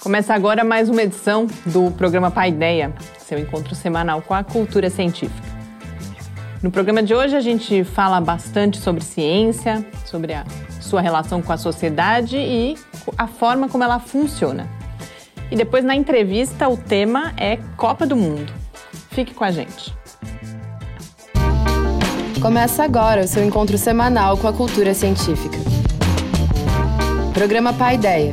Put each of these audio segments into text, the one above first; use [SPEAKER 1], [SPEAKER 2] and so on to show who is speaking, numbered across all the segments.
[SPEAKER 1] Começa agora mais uma edição do programa Paideia, seu encontro semanal com a cultura científica. No programa de hoje a gente fala bastante sobre ciência, sobre a sua relação com a sociedade e a forma como ela funciona. E depois na entrevista o tema é Copa do Mundo. Fique com a gente.
[SPEAKER 2] Começa agora o seu encontro semanal com a cultura científica. Programa Paideia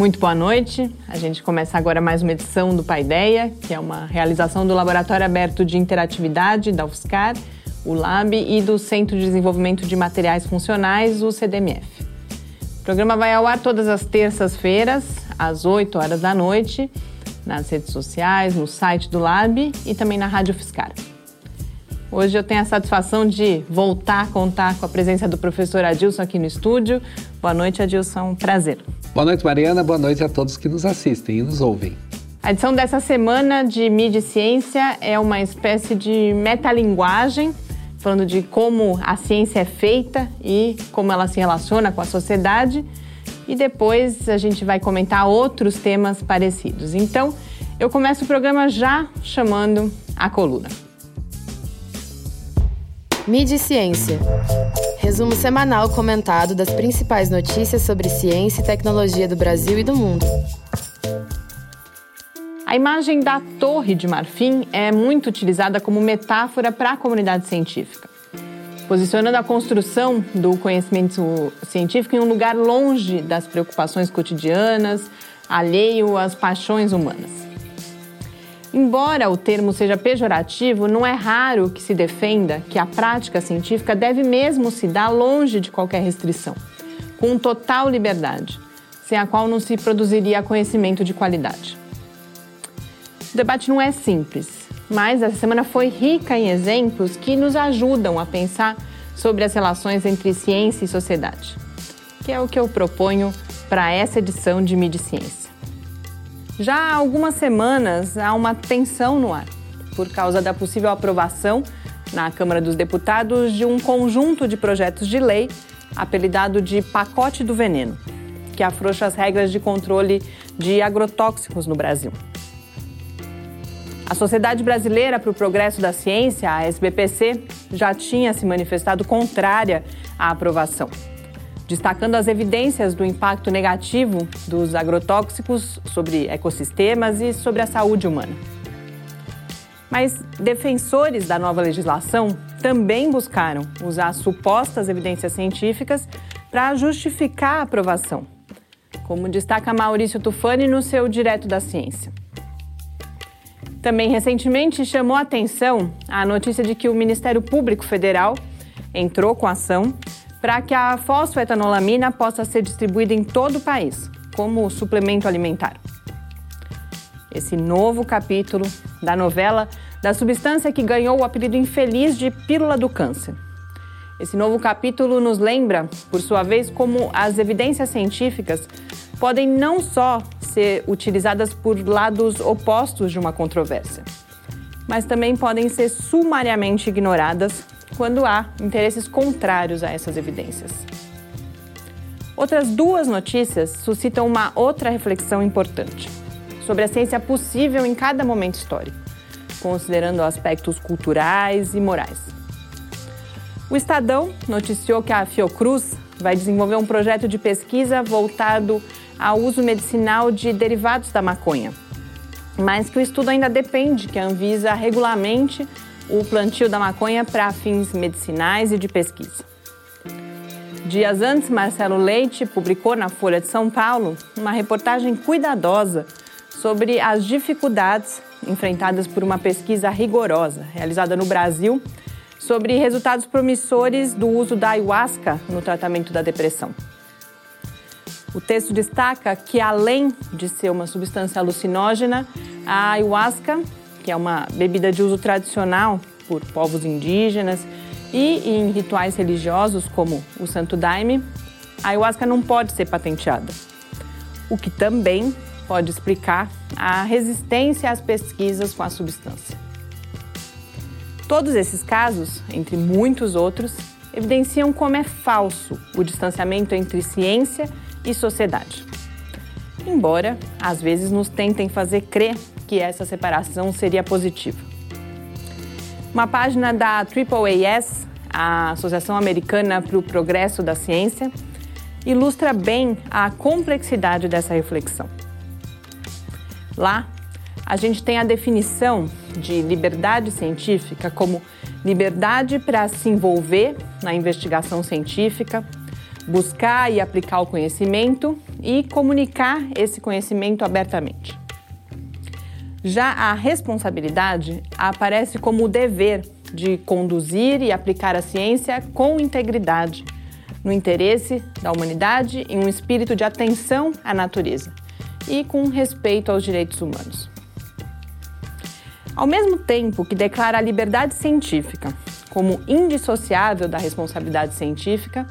[SPEAKER 1] Muito boa noite. A gente começa agora mais uma edição do Paideia, que é uma realização do Laboratório Aberto de Interatividade da UFSCar, o LAB, e do Centro de Desenvolvimento de Materiais Funcionais, o CDMF. O programa vai ao ar todas as terças-feiras, às 8 horas da noite, nas redes sociais, no site do Lab e também na Rádio UFSCar. Hoje eu tenho a satisfação de voltar a contar com a presença do professor Adilson aqui no estúdio. Boa noite, Adilson. Prazer.
[SPEAKER 3] Boa noite, Mariana. Boa noite a todos que nos assistem e nos ouvem.
[SPEAKER 1] A edição dessa semana de Mídia e Ciência é uma espécie de metalinguagem, falando de como a ciência é feita e como ela se relaciona com a sociedade. E depois a gente vai comentar outros temas parecidos. Então, eu começo o programa já chamando a coluna.
[SPEAKER 2] Mídia e Ciência. Resumo semanal comentado das principais notícias sobre ciência e tecnologia do Brasil e do mundo.
[SPEAKER 1] A imagem da Torre de Marfim é muito utilizada como metáfora para a comunidade científica, posicionando a construção do conhecimento científico em um lugar longe das preocupações cotidianas, alheio às paixões humanas. Embora o termo seja pejorativo, não é raro que se defenda que a prática científica deve mesmo se dar longe de qualquer restrição, com total liberdade, sem a qual não se produziria conhecimento de qualidade. O debate não é simples, mas essa semana foi rica em exemplos que nos ajudam a pensar sobre as relações entre ciência e sociedade, que é o que eu proponho para essa edição de Mídia Ciência. Já há algumas semanas há uma tensão no ar por causa da possível aprovação na Câmara dos Deputados de um conjunto de projetos de lei apelidado de Pacote do Veneno, que afrouxa as regras de controle de agrotóxicos no Brasil. A Sociedade Brasileira para o Progresso da Ciência, a SBPC, já tinha se manifestado contrária à aprovação destacando as evidências do impacto negativo dos agrotóxicos sobre ecossistemas e sobre a saúde humana. Mas defensores da nova legislação também buscaram usar supostas evidências científicas para justificar a aprovação, como destaca Maurício Tufani no seu Direto da Ciência. Também recentemente chamou atenção a notícia de que o Ministério Público Federal entrou com ação para que a fosfoetanolamina possa ser distribuída em todo o país, como suplemento alimentar. Esse novo capítulo da novela da substância que ganhou o apelido infeliz de pílula do câncer. Esse novo capítulo nos lembra, por sua vez, como as evidências científicas podem não só ser utilizadas por lados opostos de uma controvérsia, mas também podem ser sumariamente ignoradas quando há interesses contrários a essas evidências. Outras duas notícias suscitam uma outra reflexão importante sobre a ciência possível em cada momento histórico, considerando aspectos culturais e morais. O Estadão noticiou que a Fiocruz vai desenvolver um projeto de pesquisa voltado ao uso medicinal de derivados da maconha, mas que o estudo ainda depende que a Anvisa regulamente o plantio da maconha para fins medicinais e de pesquisa. Dias antes, Marcelo Leite publicou na Folha de São Paulo uma reportagem cuidadosa sobre as dificuldades enfrentadas por uma pesquisa rigorosa realizada no Brasil sobre resultados promissores do uso da ayahuasca no tratamento da depressão. O texto destaca que, além de ser uma substância alucinógena, a ayahuasca, que é uma bebida de uso tradicional por povos indígenas e em rituais religiosos como o Santo Daime, a ayahuasca não pode ser patenteada. O que também pode explicar a resistência às pesquisas com a substância. Todos esses casos, entre muitos outros, evidenciam como é falso o distanciamento entre ciência e sociedade. Embora, às vezes, nos tentem fazer crer que essa separação seria positiva. Uma página da AAAS, a Associação Americana para o Progresso da Ciência, ilustra bem a complexidade dessa reflexão. Lá, a gente tem a definição de liberdade científica como liberdade para se envolver na investigação científica, buscar e aplicar o conhecimento e comunicar esse conhecimento abertamente. Já a responsabilidade aparece como o dever de conduzir e aplicar a ciência com integridade, no interesse da humanidade em um espírito de atenção à natureza e com respeito aos direitos humanos. Ao mesmo tempo que declara a liberdade científica como indissociável da responsabilidade científica,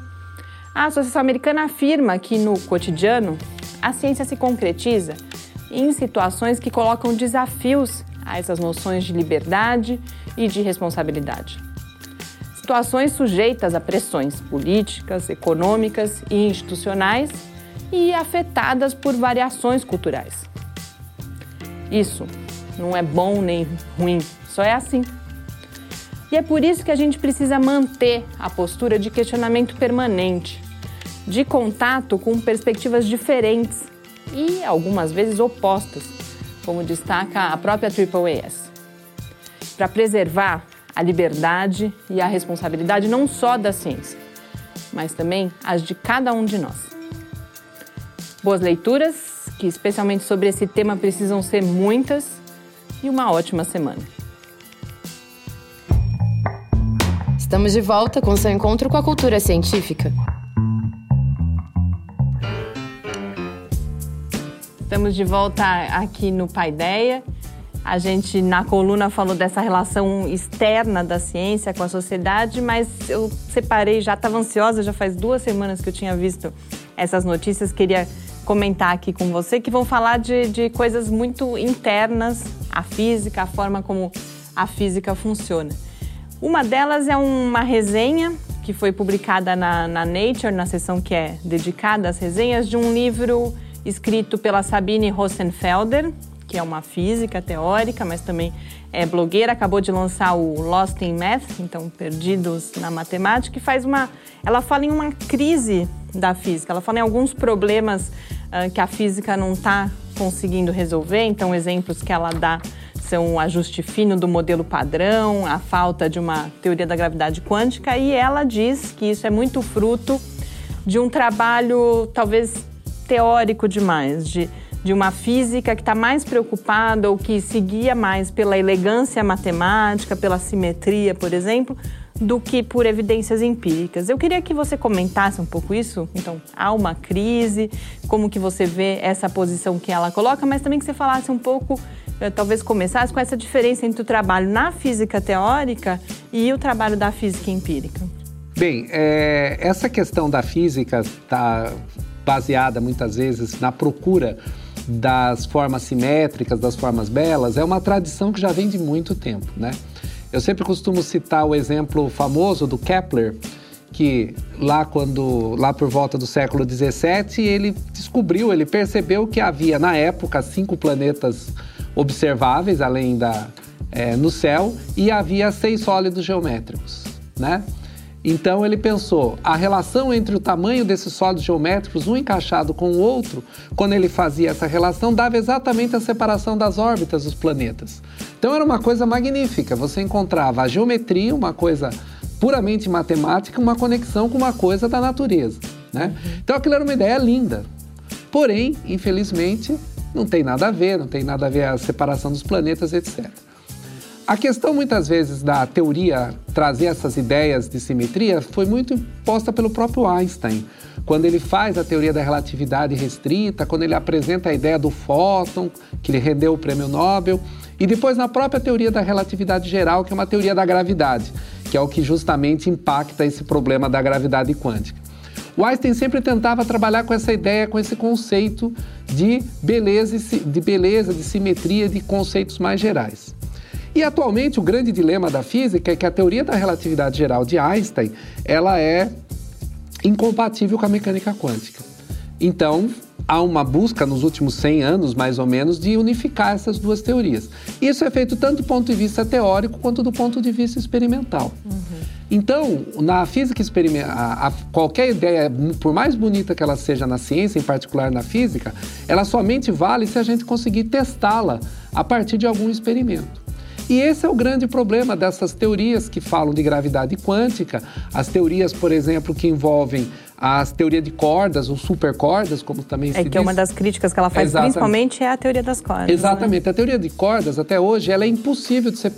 [SPEAKER 1] a Associação Americana afirma que no cotidiano a ciência se concretiza em situações que colocam desafios a essas noções de liberdade e de responsabilidade. Situações sujeitas a pressões políticas, econômicas e institucionais e afetadas por variações culturais. Isso não é bom nem ruim, só é assim. E é por isso que a gente precisa manter a postura de questionamento permanente, de contato com perspectivas diferentes e algumas vezes opostas, como destaca a própria AAAS. Para preservar a liberdade e a responsabilidade não só da ciência, mas também as de cada um de nós. Boas leituras, que especialmente sobre esse tema precisam ser muitas, e uma ótima semana.
[SPEAKER 2] Estamos de volta com seu encontro com a cultura científica.
[SPEAKER 1] Estamos de volta aqui no Paideia. A gente, na coluna, falou dessa relação externa da ciência com a sociedade, mas eu separei, já estava ansiosa, já faz duas semanas que eu tinha visto essas notícias, queria comentar aqui com você, que vão falar de, de coisas muito internas à física, a forma como a física funciona. Uma delas é uma resenha que foi publicada na, na Nature, na seção que é dedicada às resenhas, de um livro escrito pela Sabine Rosenfelder, que é uma física teórica, mas também é blogueira, acabou de lançar o Lost in Math, então Perdidos na Matemática, e faz uma, ela fala em uma crise da física, ela fala em alguns problemas uh, que a física não está conseguindo resolver, então exemplos que ela dá são o ajuste fino do modelo padrão, a falta de uma teoria da gravidade quântica, e ela diz que isso é muito fruto de um trabalho talvez teórico demais, de, de uma física que está mais preocupada ou que seguia mais pela elegância matemática, pela simetria, por exemplo, do que por evidências empíricas. Eu queria que você comentasse um pouco isso. Então, há uma crise, como que você vê essa posição que ela coloca, mas também que você falasse um pouco eh, talvez começasse com essa diferença entre o trabalho na física teórica e o trabalho da física empírica.
[SPEAKER 3] Bem, é, essa questão da física está baseada muitas vezes na procura das formas simétricas, das formas belas, é uma tradição que já vem de muito tempo, né? Eu sempre costumo citar o exemplo famoso do Kepler, que lá quando lá por volta do século 17 ele descobriu, ele percebeu que havia na época cinco planetas observáveis além da é, no céu e havia seis sólidos geométricos, né? Então ele pensou a relação entre o tamanho desses sólidos geométricos, um encaixado com o outro, quando ele fazia essa relação, dava exatamente a separação das órbitas dos planetas. Então era uma coisa magnífica. Você encontrava a geometria, uma coisa puramente matemática, uma conexão com uma coisa da natureza. Né? Então aquilo era uma ideia linda. Porém, infelizmente, não tem nada a ver, não tem nada a ver a separação dos planetas, etc. A questão, muitas vezes, da teoria trazer essas ideias de simetria foi muito imposta pelo próprio Einstein. Quando ele faz a teoria da relatividade restrita, quando ele apresenta a ideia do fóton, que lhe rendeu o prêmio Nobel, e depois na própria teoria da relatividade geral, que é uma teoria da gravidade, que é o que justamente impacta esse problema da gravidade quântica. O Einstein sempre tentava trabalhar com essa ideia, com esse conceito de beleza, de beleza, de simetria, de conceitos mais gerais. E atualmente o grande dilema da física é que a teoria da relatividade geral de Einstein, ela é incompatível com a mecânica quântica. Então, há uma busca nos últimos 100 anos, mais ou menos, de unificar essas duas teorias. Isso é feito tanto do ponto de vista teórico quanto do ponto de vista experimental. Uhum. Então, na física experimental, qualquer ideia, por mais bonita que ela seja na ciência, em particular na física, ela somente vale se a gente conseguir testá-la a partir de algum experimento. E esse é o grande problema dessas teorias que falam de gravidade quântica, as teorias, por exemplo, que envolvem as teorias de cordas, ou supercordas, como também é se
[SPEAKER 1] diz.
[SPEAKER 3] É
[SPEAKER 1] que é uma das críticas que ela faz, Exatamente. principalmente, é a teoria das cordas. Né?
[SPEAKER 3] Exatamente. Né? A teoria de cordas, até hoje, ela é impossível de ser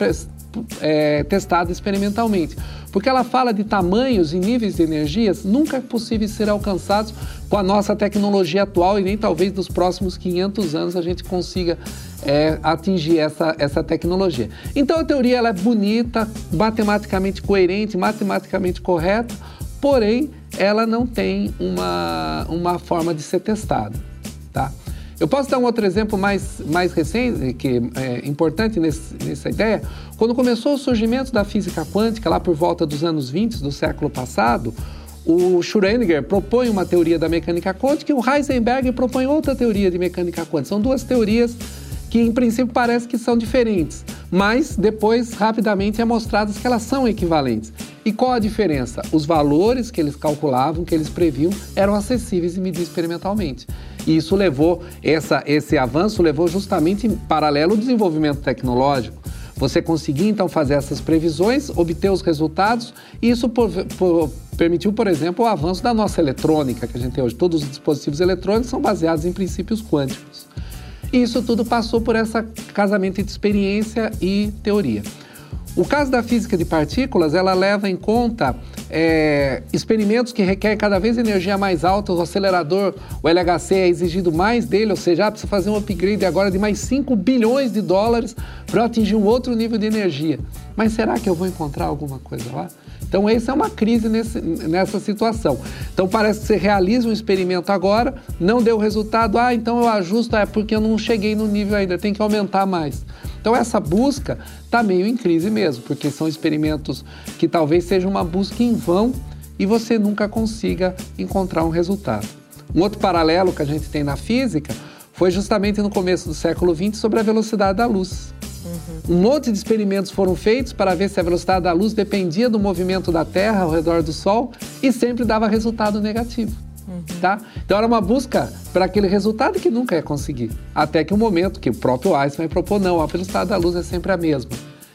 [SPEAKER 3] é, testada experimentalmente, porque ela fala de tamanhos e níveis de energias nunca possíveis ser alcançados com a nossa tecnologia atual e nem talvez nos próximos 500 anos a gente consiga é, atingir essa, essa tecnologia. Então a teoria ela é bonita, matematicamente coerente, matematicamente correta, porém ela não tem uma, uma forma de ser testada. Eu posso dar um outro exemplo mais, mais recente, que é importante nesse, nessa ideia. Quando começou o surgimento da física quântica, lá por volta dos anos 20 do século passado, o Schrödinger propõe uma teoria da mecânica quântica e o Heisenberg propõe outra teoria de mecânica quântica. São duas teorias que em princípio parece que são diferentes, mas depois rapidamente é mostrado que elas são equivalentes. E qual a diferença? Os valores que eles calculavam, que eles previam, eram acessíveis e medidos experimentalmente. E isso levou, essa, esse avanço levou justamente em paralelo ao desenvolvimento tecnológico. Você conseguir então fazer essas previsões, obter os resultados, e isso por, por, permitiu, por exemplo, o avanço da nossa eletrônica que a gente tem hoje. Todos os dispositivos eletrônicos são baseados em princípios quânticos. E isso tudo passou por esse casamento entre experiência e teoria. O caso da física de partículas, ela leva em conta é, experimentos que requerem cada vez energia mais alta, o acelerador, o LHC é exigido mais dele, ou seja, ah, precisa fazer um upgrade agora de mais 5 bilhões de dólares para atingir um outro nível de energia. Mas será que eu vou encontrar alguma coisa lá? Então, essa é uma crise nesse, nessa situação. Então, parece que você realiza um experimento agora, não deu resultado, ah, então eu ajusto, é porque eu não cheguei no nível ainda, tem que aumentar mais. Então, essa busca está meio em crise mesmo, porque são experimentos que talvez sejam uma busca em vão e você nunca consiga encontrar um resultado. Um outro paralelo que a gente tem na física foi justamente no começo do século XX sobre a velocidade da luz. Uhum. Um monte de experimentos foram feitos para ver se a velocidade da luz dependia do movimento da Terra ao redor do Sol e sempre dava resultado negativo. Uhum. Tá? Então era uma busca para aquele resultado que nunca ia conseguir. Até que o um momento que o próprio Einstein propôs, não, a velocidade da luz é sempre a mesma.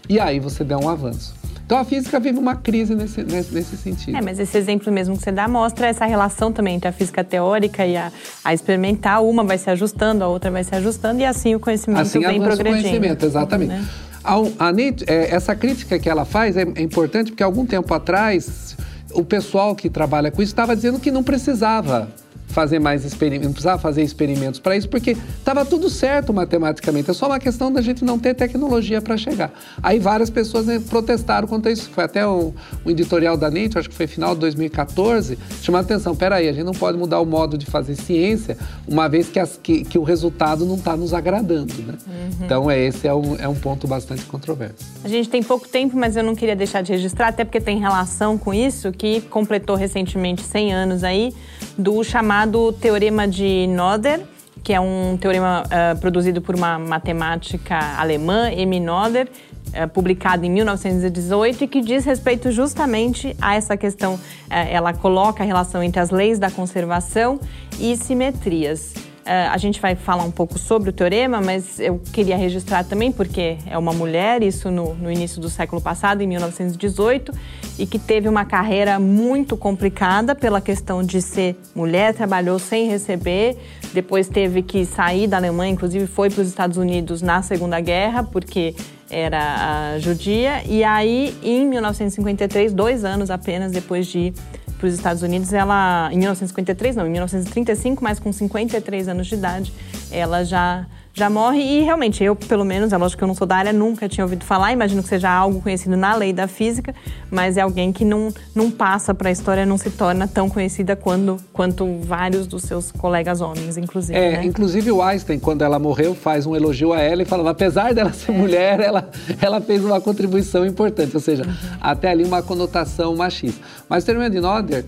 [SPEAKER 3] E aí você dá um avanço. Então a física vive uma crise nesse, nesse, sentido.
[SPEAKER 1] É, mas esse exemplo mesmo que você dá mostra essa relação também entre a física teórica e a, a experimental. Uma vai se ajustando, a outra vai se ajustando e assim o conhecimento
[SPEAKER 3] assim
[SPEAKER 1] vem progredindo.
[SPEAKER 3] Assim o conhecimento, exatamente. Né? A, a, é, essa crítica que ela faz é, é importante porque algum tempo atrás o pessoal que trabalha com isso estava dizendo que não precisava fazer mais experimentos, não precisava fazer experimentos para isso, porque estava tudo certo matematicamente. É só uma questão da gente não ter tecnologia para chegar. Aí várias pessoas né, protestaram contra isso. Foi até o, o editorial da NET, acho que foi final de 2014, chamando a atenção. Peraí, a gente não pode mudar o modo de fazer ciência, uma vez que, as, que, que o resultado não está nos agradando. Né? Uhum. Então, é, esse é um, é um ponto bastante controverso.
[SPEAKER 1] A gente tem pouco tempo, mas eu não queria deixar de registrar, até porque tem relação com isso, que completou recentemente 100 anos aí, do chamado Teorema de Noether, que é um teorema uh, produzido por uma matemática alemã, M. Noether, uh, publicado em 1918 e que diz respeito justamente a essa questão. Uh, ela coloca a relação entre as leis da conservação e simetrias. Uh, a gente vai falar um pouco sobre o teorema, mas eu queria registrar também, porque é uma mulher, isso no, no, início do século passado, em 1918, e que teve uma carreira muito complicada pela questão de ser mulher, trabalhou sem receber, depois teve que sair da Alemanha, inclusive foi para os Estados Unidos na Segunda Guerra, porque era judia. E aí, em 1953, dois anos apenas depois de para os Estados Unidos, ela, em 1953, não, em 1935, mas com 53 anos de idade, ela já já morre. E realmente, eu, pelo menos, é lógico que eu não sou da área, nunca tinha ouvido falar, imagino que seja algo conhecido na lei da física, mas é alguém que não, não passa para a história, não se torna tão conhecida quando, quanto vários dos seus colegas homens, inclusive.
[SPEAKER 3] É,
[SPEAKER 1] né?
[SPEAKER 3] inclusive o Einstein, quando ela morreu, faz um elogio a ela e fala: apesar dela ser é. mulher, ela, ela fez uma contribuição importante, ou seja, uhum. até ali uma conotação machista. Mas Terminator de Noder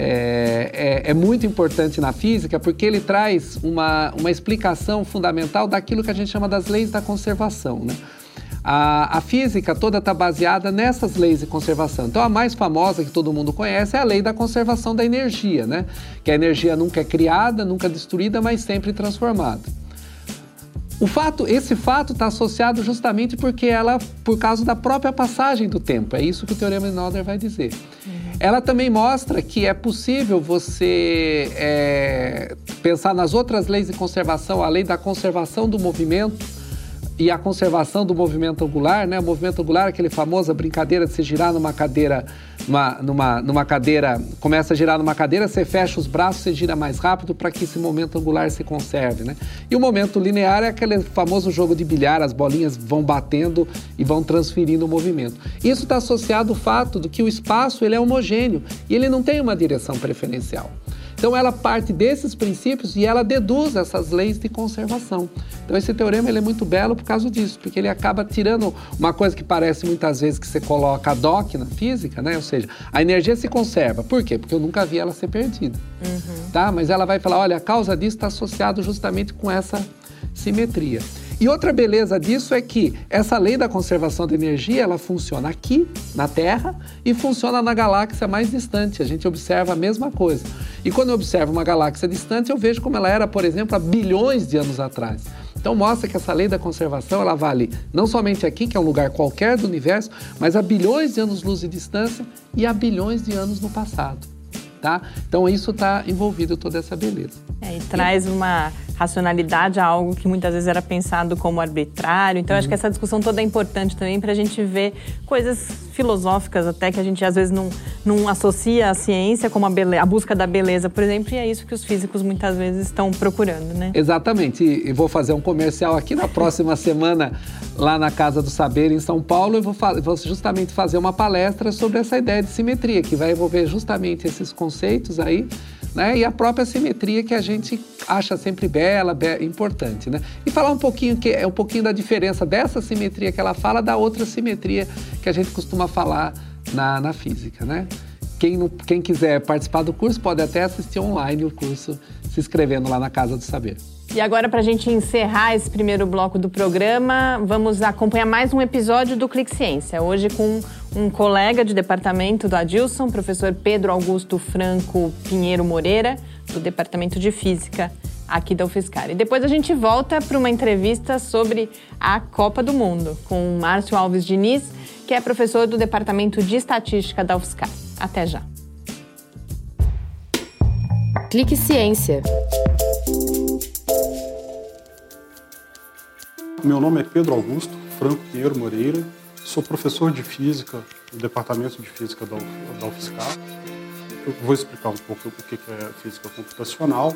[SPEAKER 3] é, é, é, muito importante na física porque ele traz uma, uma explicação fundamental daquilo que a gente chama das leis da conservação. Né? A, a física toda está baseada nessas leis de conservação. Então, a mais famosa que todo mundo conhece é a lei da conservação da energia, né? que a energia nunca é criada, nunca destruída, mas sempre transformada. O fato, esse fato está associado justamente porque ela, por causa da própria passagem do tempo. É isso que o teorema de Noether vai dizer. Uhum. Ela também mostra que é possível você é, pensar nas outras leis de conservação, a lei da conservação do movimento e a conservação do movimento angular, né? O movimento angular é aquele famosa brincadeira de se girar numa cadeira uma, numa, numa cadeira, começa a girar numa cadeira, você fecha os braços, você gira mais rápido para que esse momento angular se conserve, né? E o momento linear é aquele famoso jogo de bilhar, as bolinhas vão batendo e vão transferindo o movimento. Isso está associado ao fato de que o espaço ele é homogêneo e ele não tem uma direção preferencial. Então ela parte desses princípios e ela deduz essas leis de conservação. Então esse teorema ele é muito belo por causa disso, porque ele acaba tirando uma coisa que parece muitas vezes que você coloca a DOC na física, né? Ou seja, a energia se conserva. Por quê? Porque eu nunca vi ela ser perdida. Uhum. Tá? Mas ela vai falar, olha, a causa disso está associado justamente com essa simetria. E outra beleza disso é que essa lei da conservação da energia, ela funciona aqui na Terra e funciona na galáxia mais distante. A gente observa a mesma coisa. E quando eu observo uma galáxia distante, eu vejo como ela era, por exemplo, há bilhões de anos atrás. Então mostra que essa lei da conservação ela vale não somente aqui, que é um lugar qualquer do universo, mas a bilhões de anos-luz de distância e a bilhões de anos no passado. Tá? Então isso está envolvido toda essa beleza.
[SPEAKER 1] É, e traz uma racionalidade a algo que muitas vezes era pensado como arbitrário. Então, uhum. acho que essa discussão toda é importante também para a gente ver coisas filosóficas até que a gente às vezes não, não associa a ciência como a, a busca da beleza, por exemplo, e é isso que os físicos muitas vezes estão procurando, né?
[SPEAKER 3] Exatamente. E, e vou fazer um comercial aqui na próxima semana, lá na Casa do Saber, em São Paulo, eu vou, vou justamente fazer uma palestra sobre essa ideia de simetria, que vai envolver justamente esses conceitos aí né? E a própria simetria que a gente acha sempre bela, be importante, né? E falar um pouquinho que é um pouquinho da diferença dessa simetria que ela fala da outra simetria que a gente costuma falar na, na física, né? Quem, não, quem quiser participar do curso pode até assistir online o curso, se inscrevendo lá na Casa do Saber.
[SPEAKER 1] E agora, para a gente encerrar esse primeiro bloco do programa, vamos acompanhar mais um episódio do Clique Ciência. Hoje com um colega de departamento do Adilson, professor Pedro Augusto Franco Pinheiro Moreira, do Departamento de Física aqui da UFSCar. E depois a gente volta para uma entrevista sobre a Copa do Mundo com Márcio Alves Diniz, que é professor do Departamento de Estatística da UFSCar. Até já.
[SPEAKER 2] Clique Ciência.
[SPEAKER 4] Meu nome é Pedro Augusto Franco Pinheiro Moreira, sou professor de Física no Departamento de Física da, da UFSCar. Eu vou explicar um pouco o que é física computacional.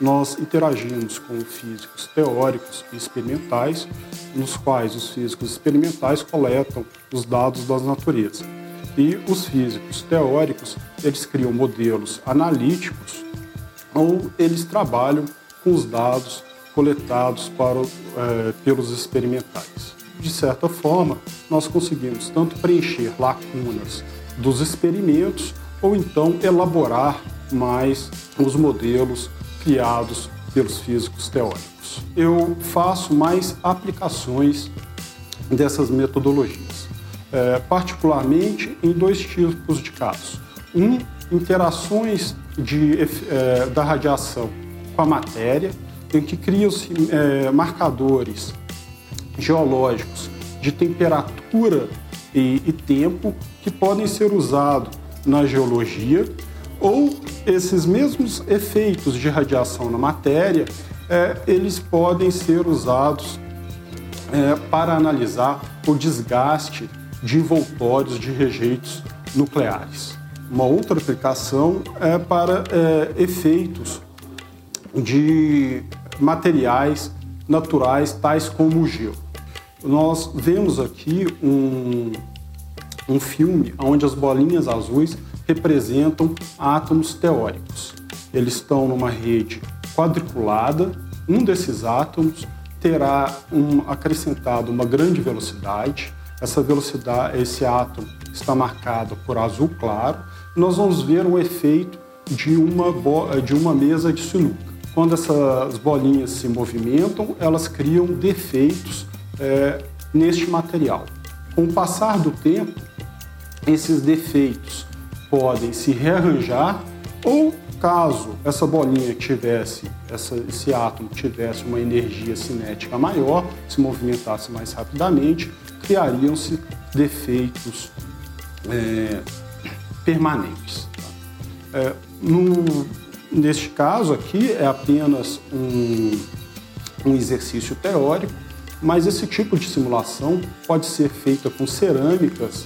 [SPEAKER 4] Nós interagimos com físicos teóricos e experimentais, nos quais os físicos experimentais coletam os dados das naturezas. E os físicos teóricos, eles criam modelos analíticos ou eles trabalham com os dados coletados para, é, pelos experimentais. De certa forma, nós conseguimos tanto preencher lacunas dos experimentos ou então elaborar mais os modelos criados pelos físicos teóricos. Eu faço mais aplicações dessas metodologias, é, particularmente em dois tipos de casos. Um, interações de, é, da radiação com a matéria, em que criam-se é, marcadores geológicos de temperatura e, e tempo que podem ser usados na geologia ou esses mesmos efeitos de radiação na matéria, é, eles podem ser usados é, para analisar o desgaste de envoltórios de rejeitos nucleares. Uma outra aplicação é para é, efeitos de materiais naturais, tais como o gelo. Nós vemos aqui um, um filme onde as bolinhas azuis representam átomos teóricos. Eles estão numa rede quadriculada, um desses átomos terá um, acrescentado uma grande velocidade. Essa velocidade, esse átomo está marcado por azul claro. Nós vamos ver o efeito de uma, de uma mesa de sinuca. Quando essas bolinhas se movimentam, elas criam defeitos é, neste material. Com o passar do tempo, esses defeitos podem se rearranjar ou caso essa bolinha tivesse, essa, esse átomo tivesse uma energia cinética maior, se movimentasse mais rapidamente, criariam-se defeitos é, permanentes. É, no, neste caso aqui é apenas um, um exercício teórico, mas esse tipo de simulação pode ser feita com cerâmicas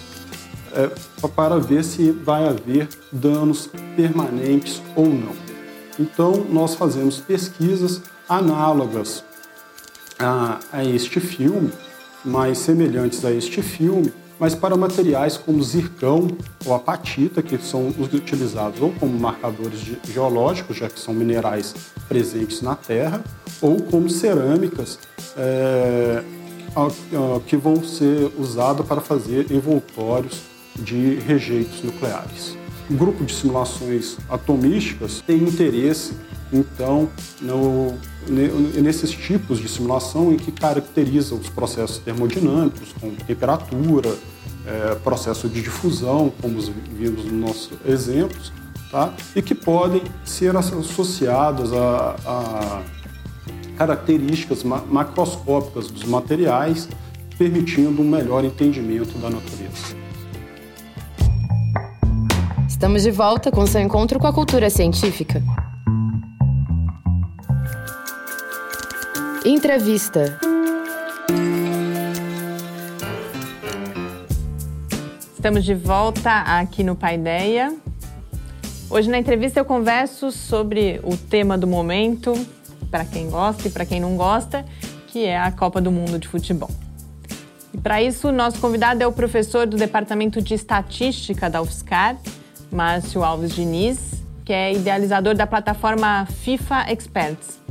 [SPEAKER 4] é, para ver se vai haver danos permanentes ou não. Então, nós fazemos pesquisas análogas a, a este filme, mais semelhantes a este filme, mas para materiais como zircão ou apatita, que são utilizados ou como marcadores geológicos, já que são minerais presentes na Terra, ou como cerâmicas é, que vão ser usadas para fazer envoltórios de rejeitos nucleares. O grupo de simulações atomísticas tem interesse, então, no, nesses tipos de simulação em que caracteriza os processos termodinâmicos, como temperatura, é, processo de difusão, como vimos nos nossos exemplos, tá? e que podem ser associadas a, a características macroscópicas dos materiais, permitindo um melhor entendimento da natureza.
[SPEAKER 2] Estamos de volta com seu encontro com a cultura científica. Entrevista.
[SPEAKER 1] Estamos de volta aqui no Paideia. Hoje na entrevista eu converso sobre o tema do momento, para quem gosta e para quem não gosta, que é a Copa do Mundo de Futebol. E para isso, nosso convidado é o professor do Departamento de Estatística da UFSCar, Márcio Alves Diniz, que é idealizador da plataforma FIFA Experts,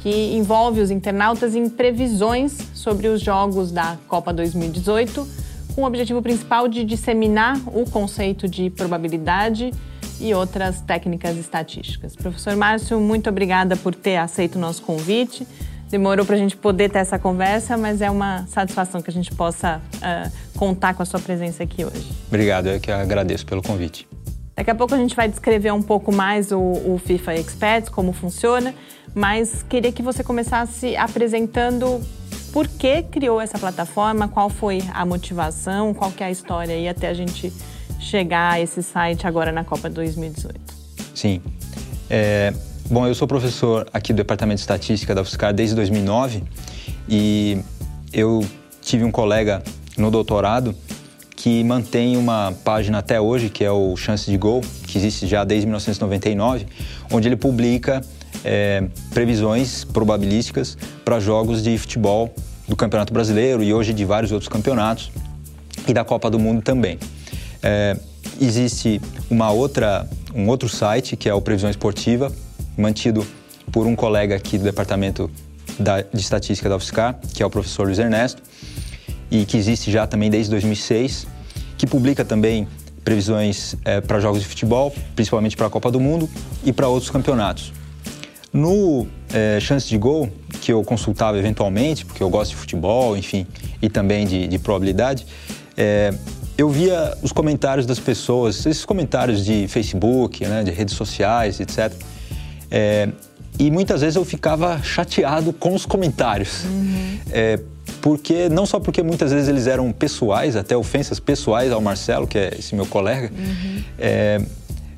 [SPEAKER 1] que envolve os internautas em previsões sobre os jogos da Copa 2018, com o objetivo principal de disseminar o conceito de probabilidade e outras técnicas estatísticas. Professor Márcio, muito obrigada por ter aceito o nosso convite. Demorou para a gente poder ter essa conversa, mas é uma satisfação que a gente possa uh, contar com a sua presença aqui hoje.
[SPEAKER 5] Obrigado, eu que agradeço pelo convite.
[SPEAKER 1] Daqui a pouco a gente vai descrever um pouco mais o, o FIFA Experts, como funciona, mas queria que você começasse apresentando por que criou essa plataforma, qual foi a motivação, qual que é a história aí até a gente chegar a esse site agora na Copa 2018.
[SPEAKER 5] Sim. É, bom, eu sou professor aqui do Departamento de Estatística da UFSCar desde 2009 e eu tive um colega no doutorado que mantém uma página até hoje, que é o Chance de Gol, que existe já desde 1999, onde ele publica é, previsões probabilísticas para jogos de futebol do Campeonato Brasileiro e hoje de vários outros campeonatos e da Copa do Mundo também. É, existe uma outra, um outro site que é o Previsão Esportiva, mantido por um colega aqui do Departamento da, de Estatística da UFSCar, que é o professor Luiz Ernesto, e que existe já também desde 2006, que publica também previsões é, para jogos de futebol, principalmente para a Copa do Mundo e para outros campeonatos. No é, Chance de Gol, que eu consultava eventualmente, porque eu gosto de futebol, enfim, e também de, de probabilidade, é, eu via os comentários das pessoas, esses comentários de Facebook, né, de redes sociais, etc. É, e muitas vezes eu ficava chateado com os comentários. Uhum. É, porque não só porque muitas vezes eles eram pessoais, até ofensas pessoais ao Marcelo, que é esse meu colega, uhum. é,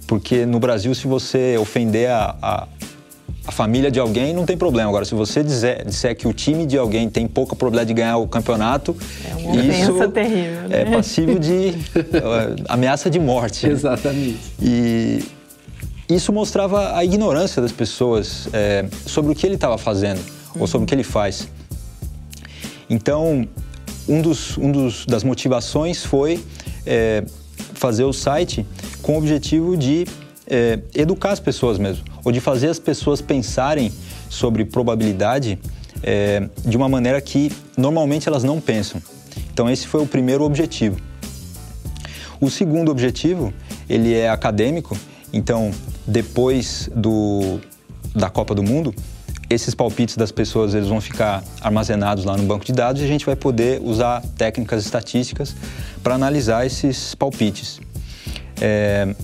[SPEAKER 5] porque no Brasil se você ofender a, a, a família de alguém não tem problema. Agora, se você disser, disser que o time de alguém tem pouca probabilidade de ganhar o campeonato,
[SPEAKER 1] é uma isso terrível,
[SPEAKER 5] né? é passivo de uh, ameaça de morte.
[SPEAKER 3] Né? Exatamente.
[SPEAKER 5] E isso mostrava a ignorância das pessoas é, sobre o que ele estava fazendo uhum. ou sobre o que ele faz. Então, um dos, um dos das motivações foi é, fazer o site com o objetivo de é, educar as pessoas mesmo, ou de fazer as pessoas pensarem sobre probabilidade é, de uma maneira que normalmente elas não pensam. Então esse foi o primeiro objetivo. O segundo objetivo ele é acadêmico. Então depois do, da Copa do Mundo esses palpites das pessoas eles vão ficar armazenados lá no banco de dados e a gente vai poder usar técnicas estatísticas para analisar esses palpites. É,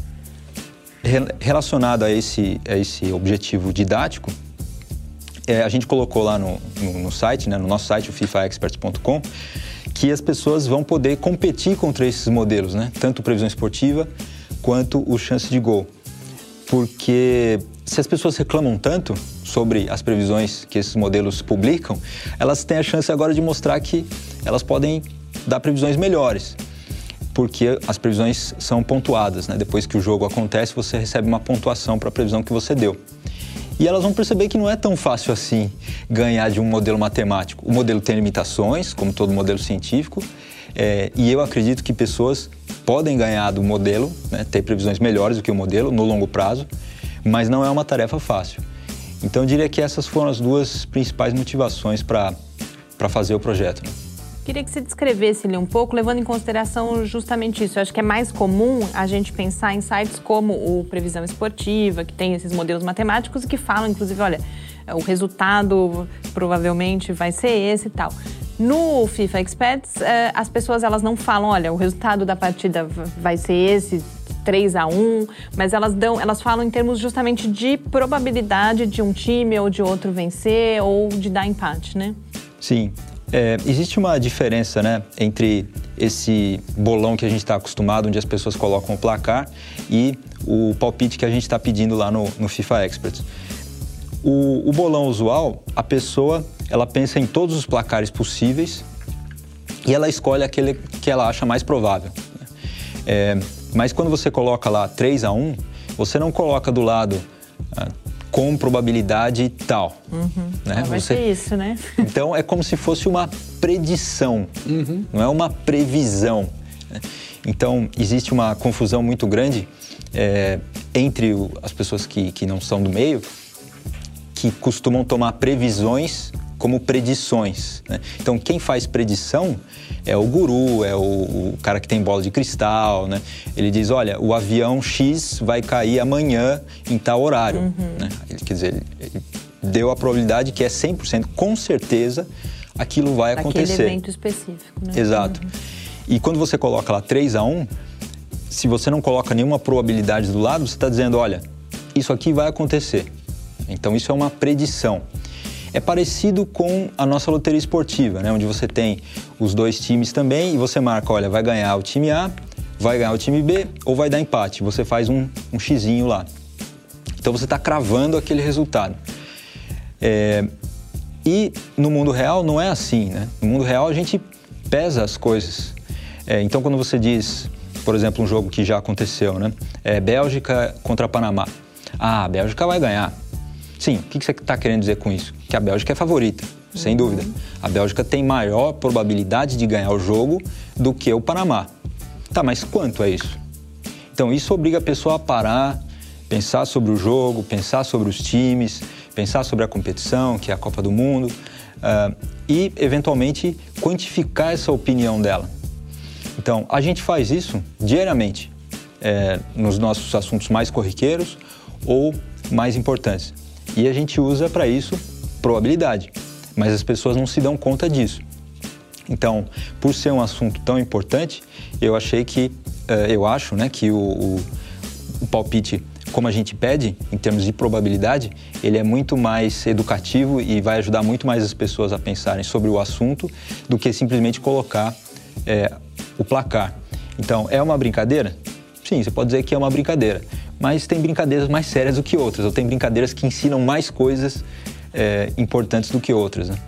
[SPEAKER 5] relacionado a esse, a esse objetivo didático, é, a gente colocou lá no, no, no site, né, no nosso site, o fifaexperts.com, que as pessoas vão poder competir contra esses modelos, né? tanto previsão esportiva quanto o chance de gol. Porque se as pessoas reclamam tanto sobre as previsões que esses modelos publicam, elas têm a chance agora de mostrar que elas podem dar previsões melhores porque as previsões são pontuadas. Né? Depois que o jogo acontece, você recebe uma pontuação para a previsão que você deu. E elas vão perceber que não é tão fácil assim ganhar de um modelo matemático. O modelo tem limitações, como todo modelo científico, é, e eu acredito que pessoas podem ganhar do modelo, né, ter previsões melhores do que o modelo no longo prazo, mas não é uma tarefa fácil. Então eu diria que essas foram as duas principais motivações para fazer o projeto. Né?
[SPEAKER 1] Queria que você descrevesse ele um pouco, levando em consideração justamente isso. Eu acho que é mais comum a gente pensar em sites como o Previsão Esportiva, que tem esses modelos matemáticos e que falam, inclusive, olha, o resultado provavelmente vai ser esse e tal. No FIFA Experts, eh, as pessoas elas não falam, olha, o resultado da partida vai ser esse, 3 a 1, mas elas dão, elas falam em termos justamente de probabilidade de um time ou de outro vencer ou de dar empate, né?
[SPEAKER 5] Sim. É, existe uma diferença né, entre esse bolão que a gente está acostumado, onde as pessoas colocam o placar, e o palpite que a gente está pedindo lá no, no FIFA Experts. O, o, bolão usual, a pessoa ela pensa em todos os placares possíveis e ela escolhe aquele que ela acha mais provável. É, mas quando você coloca lá 3 a 1, você não coloca do lado ah, com probabilidade tal.
[SPEAKER 1] Uhum. Né? Vai Você... ser isso, né?
[SPEAKER 5] Então é como se fosse uma predição, uhum. não é uma previsão. Né? Então existe uma confusão muito grande é, entre as pessoas que, que não são do meio, que costumam tomar previsões como predições. Né? Então, quem faz predição é o guru, é o, o, cara que tem bola de cristal, né? Ele diz, olha, o avião X vai cair amanhã em tal horário. Uhum. Né? Ele, quer dizer, ele, ele deu a probabilidade que é 100%, com certeza, aquilo vai acontecer. Aquele
[SPEAKER 1] evento específico, né?
[SPEAKER 5] Exato. Uhum. E quando você coloca lá 3 a 1, se você não coloca nenhuma probabilidade do lado, você está dizendo, olha, isso aqui vai acontecer. Então, isso é uma predição é parecido com a nossa loteria esportiva, né? onde você tem os dois times também e você marca, olha, vai ganhar o time A, vai ganhar o time B ou vai dar empate. Você faz um, um xizinho lá. Então você está cravando aquele resultado. É, e no mundo real não é assim, né? No mundo real a gente pesa as coisas. É, então quando você diz, por exemplo, um jogo que já aconteceu, né? É, Bélgica contra Panamá. Ah, a Bélgica vai ganhar. Sim, o que você está querendo dizer com isso? Que a Bélgica é favorita, sem uhum. dúvida. A Bélgica tem maior probabilidade de ganhar o jogo do que o Panamá. Tá, mas quanto é isso? Então, isso obriga a pessoa a parar, pensar sobre o jogo, pensar sobre os times, pensar sobre a competição, que é a Copa do Mundo, uh, e, eventualmente, quantificar essa opinião dela. Então, a gente faz isso diariamente, é, nos nossos assuntos mais corriqueiros ou mais importantes. E a gente usa para isso probabilidade, mas as pessoas não se dão conta disso. Então, por ser um assunto tão importante, eu achei que, uh, eu acho, né, que o, o, o palpite como a gente pede, em termos de probabilidade, ele é muito mais educativo e vai ajudar muito mais as pessoas a pensarem sobre o assunto do que simplesmente colocar é, o placar. Então, é uma brincadeira? Sim, você pode dizer que é uma brincadeira, mas tem brincadeiras mais sérias do que outras, ou tem brincadeiras que ensinam mais coisas é, importantes do que outras. Né?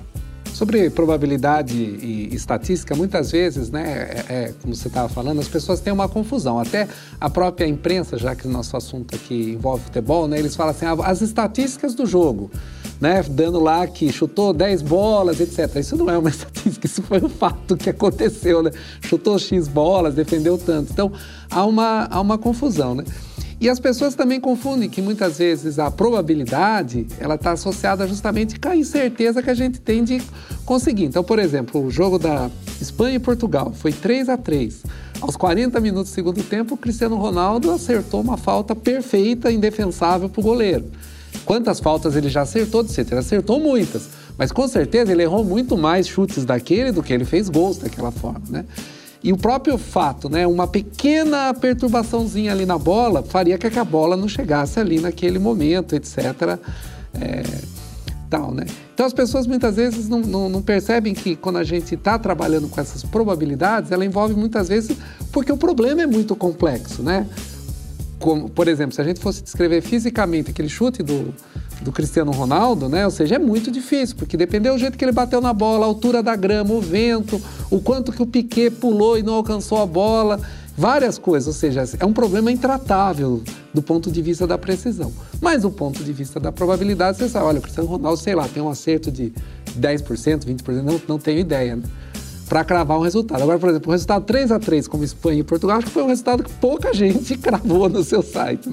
[SPEAKER 3] Sobre probabilidade e estatística, muitas vezes, né, é, é, como você estava falando, as pessoas têm uma confusão. Até a própria imprensa, já que o nosso assunto aqui envolve futebol, né, eles falam assim, ah, as estatísticas do jogo, né, dando lá que chutou 10 bolas, etc. Isso não é uma estatística, isso foi um fato que aconteceu, né? Chutou X bolas, defendeu tanto. Então, há uma, há uma confusão, né? E as pessoas também confundem que muitas vezes a probabilidade ela está associada justamente com a incerteza que a gente tem de conseguir. Então, por exemplo, o jogo da Espanha e Portugal foi 3 a 3 Aos 40 minutos do segundo tempo, o Cristiano Ronaldo acertou uma falta perfeita, indefensável para o goleiro. Quantas faltas ele já acertou, etc. Ele acertou muitas, mas com certeza ele errou muito mais chutes daquele do que ele fez gols daquela forma, né? E o próprio fato, né, uma pequena perturbaçãozinha ali na bola faria que a bola não chegasse ali naquele momento, etc. É, tal, né? Então as pessoas muitas vezes não, não, não percebem que quando a gente está trabalhando com essas probabilidades, ela envolve muitas vezes porque o problema é muito complexo, né? Como, por exemplo, se a gente fosse descrever fisicamente aquele chute do, do Cristiano Ronaldo, né? Ou seja, é muito difícil, porque dependeu do jeito que ele bateu na bola, a altura da grama, o vento, o quanto que o Piquet pulou e não alcançou a bola, várias coisas. Ou seja, é um problema intratável do ponto de vista da precisão. Mas do ponto de vista da probabilidade, você sabe, olha, o Cristiano Ronaldo, sei lá, tem um acerto de 10%, 20%, não, não tenho ideia, né? para cravar um resultado. Agora, por exemplo, o resultado 3 a 3 como Espanha e Portugal, acho que foi um resultado que pouca gente cravou no seu site.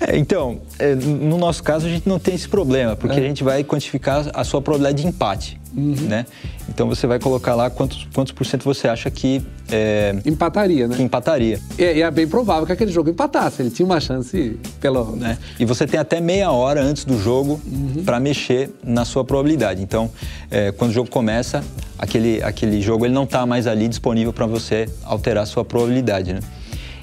[SPEAKER 5] É, então, é, no nosso caso, a gente não tem esse problema, porque é. a gente vai quantificar a sua probabilidade de empate. Uhum. Né? Então você vai colocar lá quantos, quantos por cento você acha que. É,
[SPEAKER 3] empataria, né?
[SPEAKER 5] Que empataria.
[SPEAKER 3] E, e, é bem provável que aquele jogo empatasse. Ele tinha uma chance pelo.
[SPEAKER 5] Né? E você tem até meia hora antes do jogo uhum. para mexer na sua probabilidade. Então, é, quando o jogo começa, aquele, aquele jogo ele não está mais ali disponível para você alterar a sua probabilidade. Né?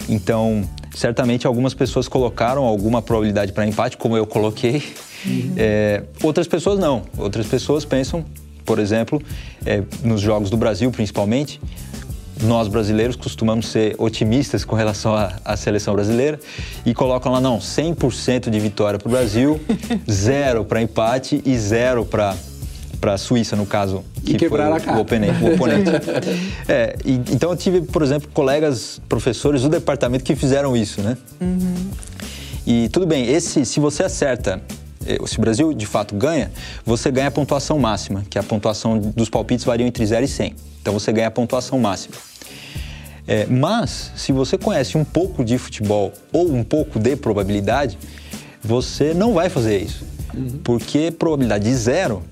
[SPEAKER 5] Então, certamente algumas pessoas colocaram alguma probabilidade para empate, como eu coloquei. Uhum. É, outras pessoas não. Outras pessoas pensam, por exemplo, é, nos jogos do Brasil principalmente, nós brasileiros costumamos ser otimistas com relação à, seleção brasileira e colocam lá, não, 100% de vitória para o Brasil, zero para empate e zero para para a Suíça, no caso,
[SPEAKER 3] que foi o,
[SPEAKER 5] o, oponente. O oponente. é, e, então eu tive, por exemplo, colegas professores do departamento que fizeram isso, né? Uhum. E tudo bem, esse, se você acerta, eh, se o Brasil de fato ganha, você ganha a pontuação máxima, que a pontuação dos palpites varia entre 0 e 100. Então você ganha a pontuação máxima. É, mas, se você conhece um pouco de futebol ou um pouco de probabilidade, você não vai fazer isso. Uhum. Porque probabilidade de zero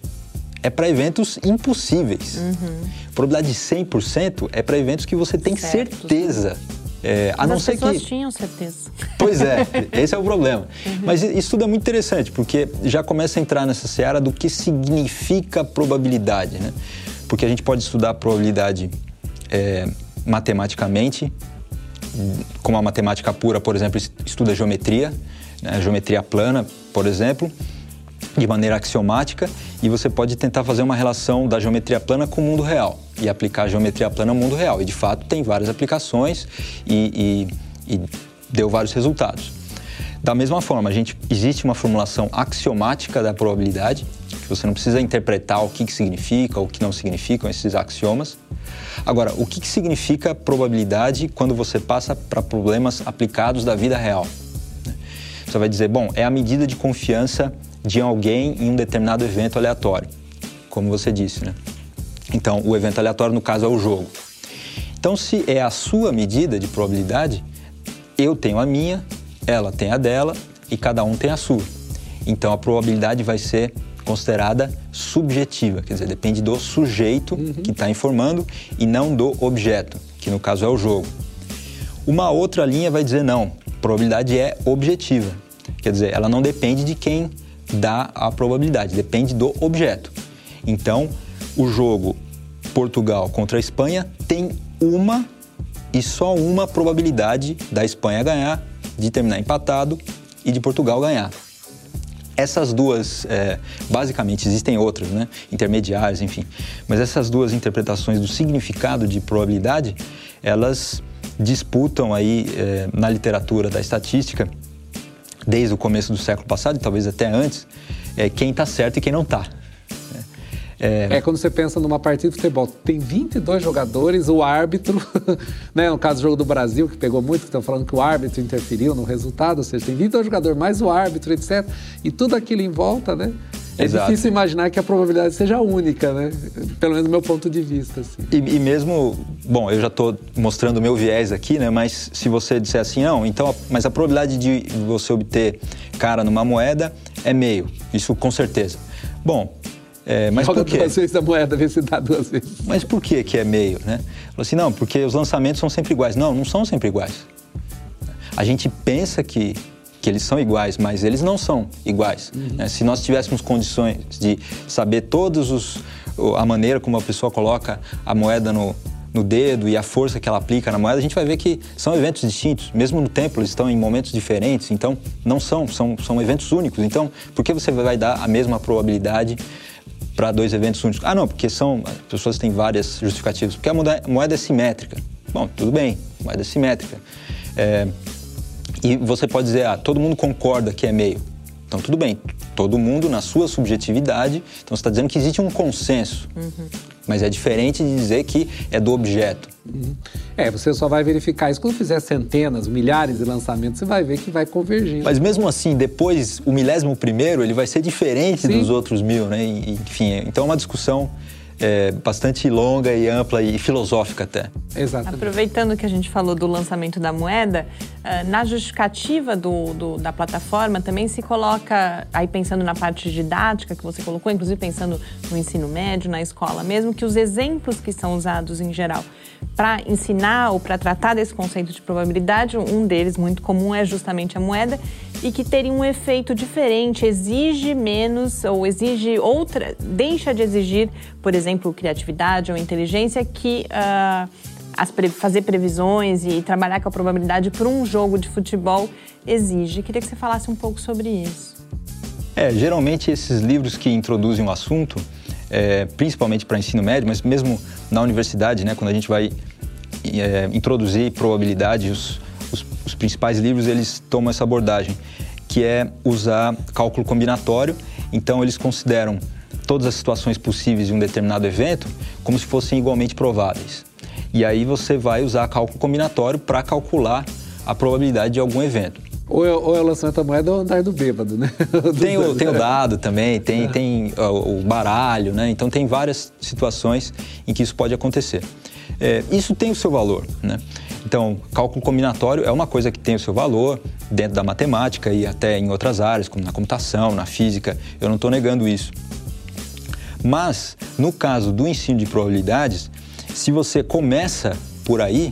[SPEAKER 5] é para eventos impossíveis. Uhum. Probabilidade de 100% é para eventos que você tem certo. certeza.
[SPEAKER 1] É, a Mas não ser que. tinham certeza.
[SPEAKER 5] Pois é, esse é o problema. Uhum. Mas isso tudo é muito interessante, porque já começa a entrar nessa seara do que significa probabilidade, né? Porque a gente pode estudar a probabilidade é, matematicamente, como a matemática pura, por exemplo, estuda geometria, né? geometria plana, por exemplo, de maneira axiomática e você pode tentar fazer uma relação da geometria plana com o mundo real e aplicar a geometria plana ao mundo real. E de fato tem várias aplicações e, e, e deu vários resultados. Da mesma forma, a gente, existe uma formulação axiomática da probabilidade, que você não precisa interpretar o que, que significa ou o que não significam esses axiomas. Agora, o que, que significa probabilidade quando você passa para problemas aplicados da vida real? Você vai dizer, bom, é a medida de confiança de alguém em um determinado evento aleatório, como você disse, né? Então, o evento aleatório, no caso, é o jogo. Então, se é a sua medida de probabilidade, eu tenho a minha, ela tem a dela e cada um tem a sua. Então, a probabilidade vai ser considerada subjetiva, quer dizer, depende do sujeito uhum. que está informando e não do objeto, que no caso é o jogo. Uma outra linha vai dizer não, probabilidade é objetiva, quer dizer, ela não depende de quem dá a probabilidade, depende do objeto. Então, o jogo Portugal contra a Espanha tem uma e só uma probabilidade da Espanha ganhar, de terminar empatado e de Portugal ganhar. Essas duas, é, basicamente, existem outras, né? intermediárias, enfim, mas essas duas interpretações do significado de probabilidade, elas disputam aí é, na literatura da estatística desde o começo do século passado, e talvez até antes, é quem está certo e quem não está.
[SPEAKER 3] É... é... quando você pensa numa partida de futebol, tem 22 jogadores, o árbitro, né, no caso do jogo do Brasil, que pegou muito, que estão falando que o árbitro interferiu no resultado, ou seja, tem 22 jogadores mais o árbitro, etc. E tudo aquilo em volta, né? É Exato. difícil imaginar que a probabilidade seja única, né? Pelo menos do meu ponto de vista. Assim.
[SPEAKER 5] E, e, mesmo, bom, eu já estou mostrando o meu viés aqui, né? Mas se você disser assim, não, então, mas a probabilidade de você obter cara numa moeda é meio, isso com certeza. Bom,
[SPEAKER 3] é, mas Joga por quê? duas vezes a moeda, vê se dá duas vezes.
[SPEAKER 5] Mas por que que é meio, né? Falou assim, não, porque os lançamentos são sempre iguais. Não, não são sempre iguais. A gente pensa que que eles são iguais, mas eles não são iguais. Uhum. Né? Se nós tivéssemos condições de saber todos os a maneira como a pessoa coloca a moeda no, no dedo e a força que ela aplica na moeda, a gente vai ver que são eventos distintos. Mesmo no tempo, eles estão em momentos diferentes, então não são, são, são eventos únicos. Então, por que você vai dar a mesma probabilidade para dois eventos únicos? Ah, não, porque são. As pessoas têm várias justificativas. Porque a moeda, moeda é simétrica. Bom, tudo bem, moeda é simétrica. É, e você pode dizer, ah, todo mundo concorda que é meio. Então, tudo bem, todo mundo na sua subjetividade. Então, você está dizendo que existe um consenso. Uhum. Mas é diferente de dizer que é do objeto.
[SPEAKER 3] Uhum. É, você só vai verificar isso quando fizer centenas, milhares de lançamentos, você vai ver que vai convergindo.
[SPEAKER 5] Mas mesmo assim, depois, o milésimo primeiro, ele vai ser diferente Sim. dos outros mil, né? Enfim, então é uma discussão é, bastante longa e ampla e filosófica até.
[SPEAKER 1] Exatamente. Aproveitando que a gente falou do lançamento da moeda, ah, na justificativa do, do, da plataforma também se coloca, aí pensando na parte didática que você colocou, inclusive pensando no ensino médio, na escola mesmo, que os exemplos que são usados em geral para ensinar ou para tratar desse conceito de probabilidade, um deles muito comum é justamente a moeda e que teria um efeito diferente, exige menos ou exige outra, deixa de exigir, por exemplo, criatividade ou inteligência que uh, pre fazer previsões e trabalhar com a probabilidade para um jogo de futebol exige. Queria que você falasse um pouco sobre isso.
[SPEAKER 5] É, geralmente esses livros que introduzem o um assunto, é, principalmente para ensino médio, mas mesmo na universidade, né, quando a gente vai é, introduzir probabilidade, os, os, principais livros eles tomam essa abordagem, que é usar cálculo combinatório. Então eles consideram todas as situações possíveis de um determinado evento como se fossem igualmente prováveis. E aí você vai usar cálculo combinatório para calcular a probabilidade de algum evento.
[SPEAKER 3] Ou é, ou é o lançamento da moeda ou andar do bêbado, né?
[SPEAKER 5] tem, o, tem o dado também, tem, é. tem o, o baralho, né? Então tem várias situações em que isso pode acontecer. É, isso tem o seu valor, né? Então, cálculo combinatório é uma coisa que tem o seu valor dentro da matemática e até em outras áreas, como na computação, na física, eu não estou negando isso. Mas, no caso do ensino de probabilidades, se você começa por aí,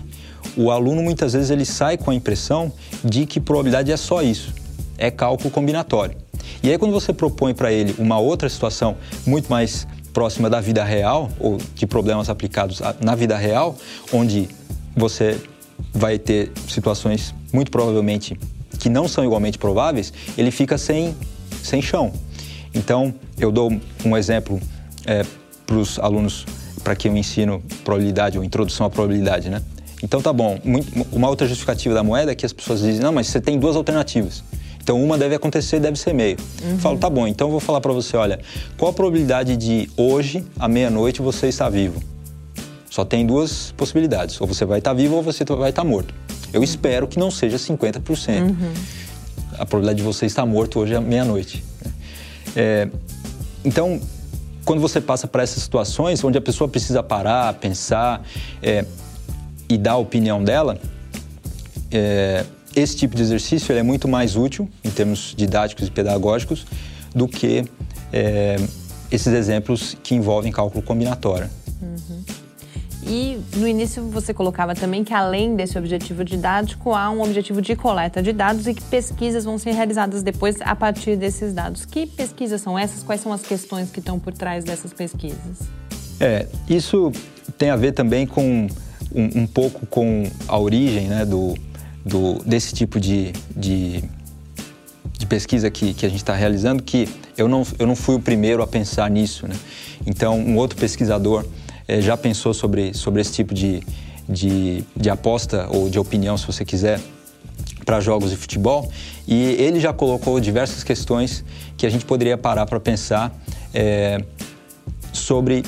[SPEAKER 5] o aluno muitas vezes ele sai com a impressão de que probabilidade é só isso, é cálculo combinatório. E aí quando você propõe para ele uma outra situação muito mais próxima da vida real ou de problemas aplicados na vida real, onde você vai ter situações muito provavelmente que não são igualmente prováveis, ele fica sem, sem chão. Então, eu dou um exemplo é, para os alunos para que eu ensino probabilidade ou introdução à probabilidade, né? Então tá bom. Uma outra justificativa da moeda é que as pessoas dizem, não, mas você tem duas alternativas. Então uma deve acontecer, deve ser meio. Uhum. Falo, tá bom, então eu vou falar para você, olha, qual a probabilidade de hoje, à meia-noite, você estar vivo? Só tem duas possibilidades. Ou você vai estar vivo ou você vai estar morto. Eu uhum. espero que não seja 50%. Uhum. A probabilidade de você estar morto hoje é meia-noite. É, então, quando você passa para essas situações onde a pessoa precisa parar, pensar é, e dar a opinião dela, é, esse tipo de exercício é muito mais útil em termos didáticos e pedagógicos do que é, esses exemplos que envolvem cálculo combinatório.
[SPEAKER 1] E no início você colocava também que além desse objetivo didático, há um objetivo de coleta de dados e que pesquisas vão ser realizadas depois a partir desses dados. Que pesquisas são essas? Quais são as questões que estão por trás dessas pesquisas?
[SPEAKER 5] É, isso tem a ver também com um, um pouco com a origem né, do, do, desse tipo de, de, de pesquisa que, que a gente está realizando, que eu não, eu não fui o primeiro a pensar nisso. Né? Então, um outro pesquisador é, já pensou sobre, sobre esse tipo de, de, de aposta ou de opinião, se você quiser, para jogos de futebol e ele já colocou diversas questões que a gente poderia parar para pensar é, sobre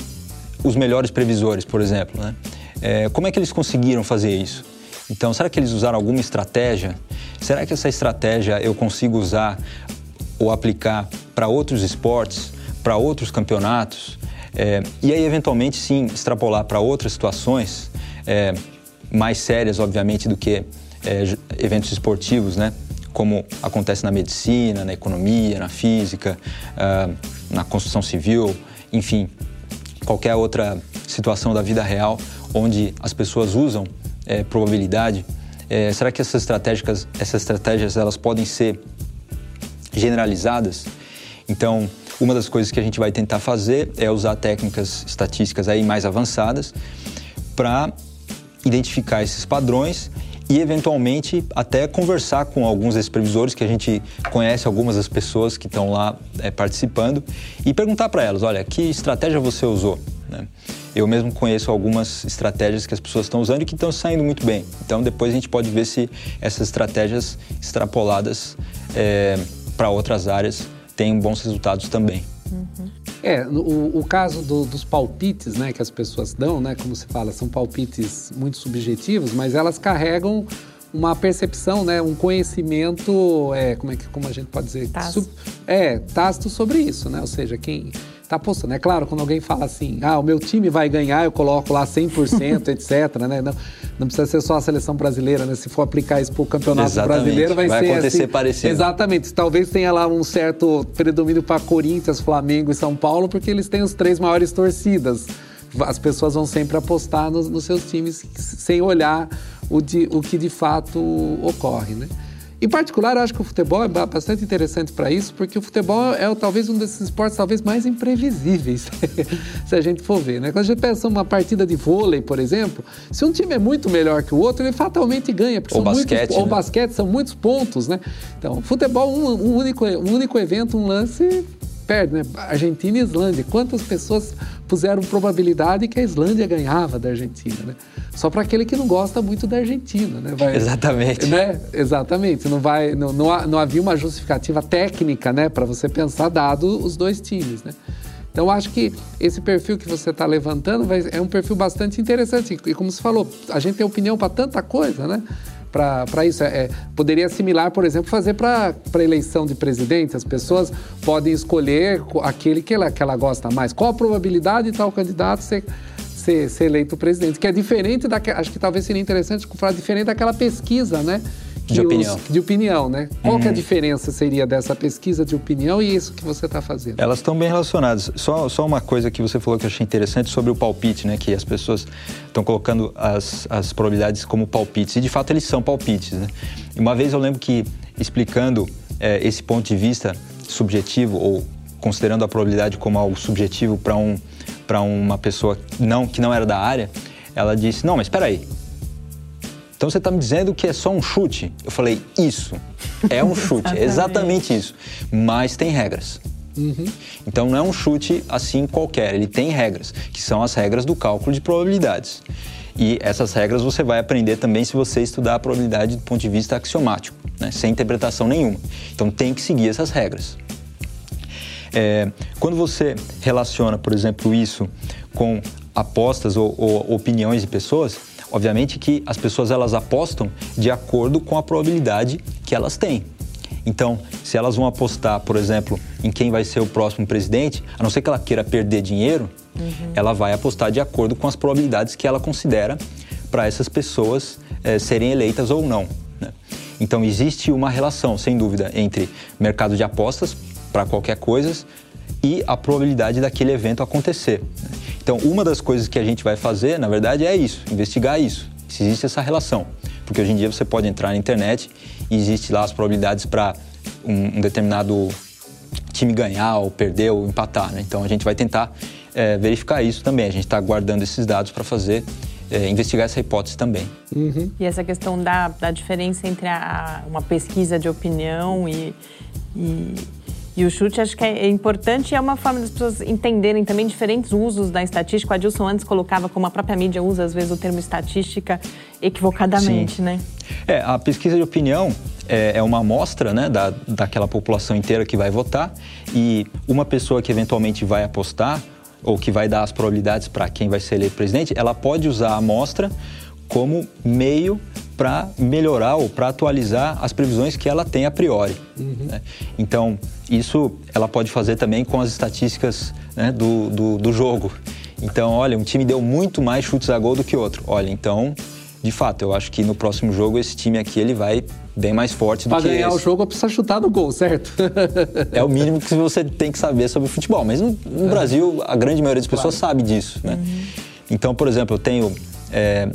[SPEAKER 5] os melhores previsores, por exemplo. Né? É, como é que eles conseguiram fazer isso? Então, será que eles usaram alguma estratégia? Será que essa estratégia eu consigo usar ou aplicar para outros esportes, para outros campeonatos? É, e aí, eventualmente, sim, extrapolar para outras situações é, mais sérias, obviamente, do que é, eventos esportivos, né? Como acontece na medicina, na economia, na física, uh, na construção civil, enfim, qualquer outra situação da vida real onde as pessoas usam é, probabilidade. É, será que essas estratégias, essas estratégias elas podem ser generalizadas? Então, uma das coisas que a gente vai tentar fazer é usar técnicas estatísticas aí mais avançadas para identificar esses padrões e eventualmente até conversar com alguns desses previsores que a gente conhece algumas das pessoas que estão lá é, participando e perguntar para elas, olha, que estratégia você usou? Né? Eu mesmo conheço algumas estratégias que as pessoas estão usando e que estão saindo muito bem. Então depois a gente pode ver se essas estratégias extrapoladas é, para outras áreas têm bons resultados também.
[SPEAKER 3] Uhum. É, o, o caso do, dos palpites, né, que as pessoas dão, né, como se fala, são palpites muito subjetivos, mas elas carregam uma percepção, né, um conhecimento, é, como é que como a gente pode dizer,
[SPEAKER 1] tácito.
[SPEAKER 3] Sub, é, tácito sobre isso, né? Ou seja, quem tá apostando. É claro, quando alguém fala assim, ah, o meu time vai ganhar, eu coloco lá 100%, etc, né? Não, não precisa ser só a seleção brasileira, né? Se for aplicar isso para o campeonato
[SPEAKER 5] exatamente.
[SPEAKER 3] brasileiro, vai,
[SPEAKER 5] vai
[SPEAKER 3] ser
[SPEAKER 5] acontecer
[SPEAKER 3] assim,
[SPEAKER 5] parecido.
[SPEAKER 3] Exatamente. Talvez tenha lá um certo predomínio para Corinthians, Flamengo e São Paulo, porque eles têm os três maiores torcidas. As pessoas vão sempre apostar nos, nos seus times sem olhar o, de, o que de fato ocorre, né? Em particular, eu acho que o futebol é bastante interessante para isso, porque o futebol é talvez um desses esportes talvez mais imprevisíveis, se a gente for ver. Né? Quando a gente pensa uma partida de vôlei, por exemplo, se um time é muito melhor que o outro, ele fatalmente ganha.
[SPEAKER 5] Ou basquete.
[SPEAKER 3] Muitos,
[SPEAKER 5] né?
[SPEAKER 3] Ou basquete, são muitos pontos, né? Então, futebol, um, um, único, um único evento, um lance, perde, né? Argentina e Islândia. Quantas pessoas puseram probabilidade que a Islândia ganhava da Argentina, né? Só para aquele que não gosta muito da Argentina, né?
[SPEAKER 5] Vai, Exatamente.
[SPEAKER 3] Né? Exatamente. Não, vai, não, não, não havia uma justificativa técnica, né? Para você pensar, dado os dois times, né? Então, acho que esse perfil que você está levantando vai, é um perfil bastante interessante. E como você falou, a gente tem opinião para tanta coisa, né? Para isso. É, poderia assimilar, por exemplo, fazer para eleição de presidente. As pessoas podem escolher aquele que ela, que ela gosta mais. Qual a probabilidade de tal candidato ser, ser, ser eleito presidente? Que é diferente da. Acho que talvez seria interessante falar diferente daquela pesquisa, né?
[SPEAKER 5] De opinião.
[SPEAKER 3] Os, de opinião, né? Qual uhum. que é a diferença seria dessa pesquisa de opinião e isso que você está fazendo?
[SPEAKER 5] Elas estão bem relacionadas. Só, só uma coisa que você falou que eu achei interessante sobre o palpite, né? Que as pessoas estão colocando as, as probabilidades como palpites. E de fato eles são palpites, né? E uma vez eu lembro que explicando é, esse ponto de vista subjetivo ou considerando a probabilidade como algo subjetivo para um, uma pessoa não, que não era da área, ela disse, não, mas espera aí, então você está me dizendo que é só um chute? Eu falei, isso. É um chute, é exatamente isso. Mas tem regras. Uhum. Então não é um chute assim qualquer, ele tem regras, que são as regras do cálculo de probabilidades. E essas regras você vai aprender também se você estudar a probabilidade do ponto de vista axiomático, né? sem interpretação nenhuma. Então tem que seguir essas regras. É, quando você relaciona, por exemplo, isso com apostas ou, ou opiniões de pessoas, Obviamente que as pessoas elas apostam de acordo com a probabilidade que elas têm. Então, se elas vão apostar, por exemplo, em quem vai ser o próximo presidente, a não ser que ela queira perder dinheiro, uhum. ela vai apostar de acordo com as probabilidades que ela considera para essas pessoas é, serem eleitas ou não. Né? Então, existe uma relação, sem dúvida, entre mercado de apostas para qualquer coisa e a probabilidade daquele evento acontecer. Então, uma das coisas que a gente vai fazer, na verdade, é isso, investigar isso, se existe essa relação. Porque hoje em dia você pode entrar na internet e existe lá as probabilidades para um, um, determinado time ganhar ou perder ou empatar. Né? Então, a gente vai tentar é, verificar isso também. A gente está guardando esses dados para fazer é, investigar essa hipótese também.
[SPEAKER 1] Uhum. E essa questão da, da diferença entre a, uma pesquisa de opinião e, e E o chute acho que é importante e é uma forma das pessoas entenderem também diferentes usos da estatística. O Adilson antes colocava como a própria mídia usa, às vezes, o termo estatística equivocadamente, Sim. né?
[SPEAKER 5] É, a pesquisa de opinião é, é uma amostra né, da, daquela população inteira que vai votar e uma pessoa que eventualmente vai apostar ou que vai dar as probabilidades para quem vai ser eleito presidente, ela pode usar a amostra como meio para melhorar ou para atualizar as previsões que ela tem a priori. Uhum. Né? Então, isso ela pode fazer também com as estatísticas né, do, do, do, jogo. Então, olha, um time deu muito mais chutes a gol do que outro. Olha, então, de fato, eu acho que no próximo jogo esse time aqui ele vai bem mais forte do
[SPEAKER 3] pra
[SPEAKER 5] que
[SPEAKER 3] ganhar
[SPEAKER 5] esse.
[SPEAKER 3] o jogo precisa chutar no gol, certo?
[SPEAKER 5] é o mínimo que você tem que saber sobre futebol. Mas no, no Brasil, a grande maioria das pessoas claro. sabe disso, né? Uhum. Então, por exemplo, eu tenho é,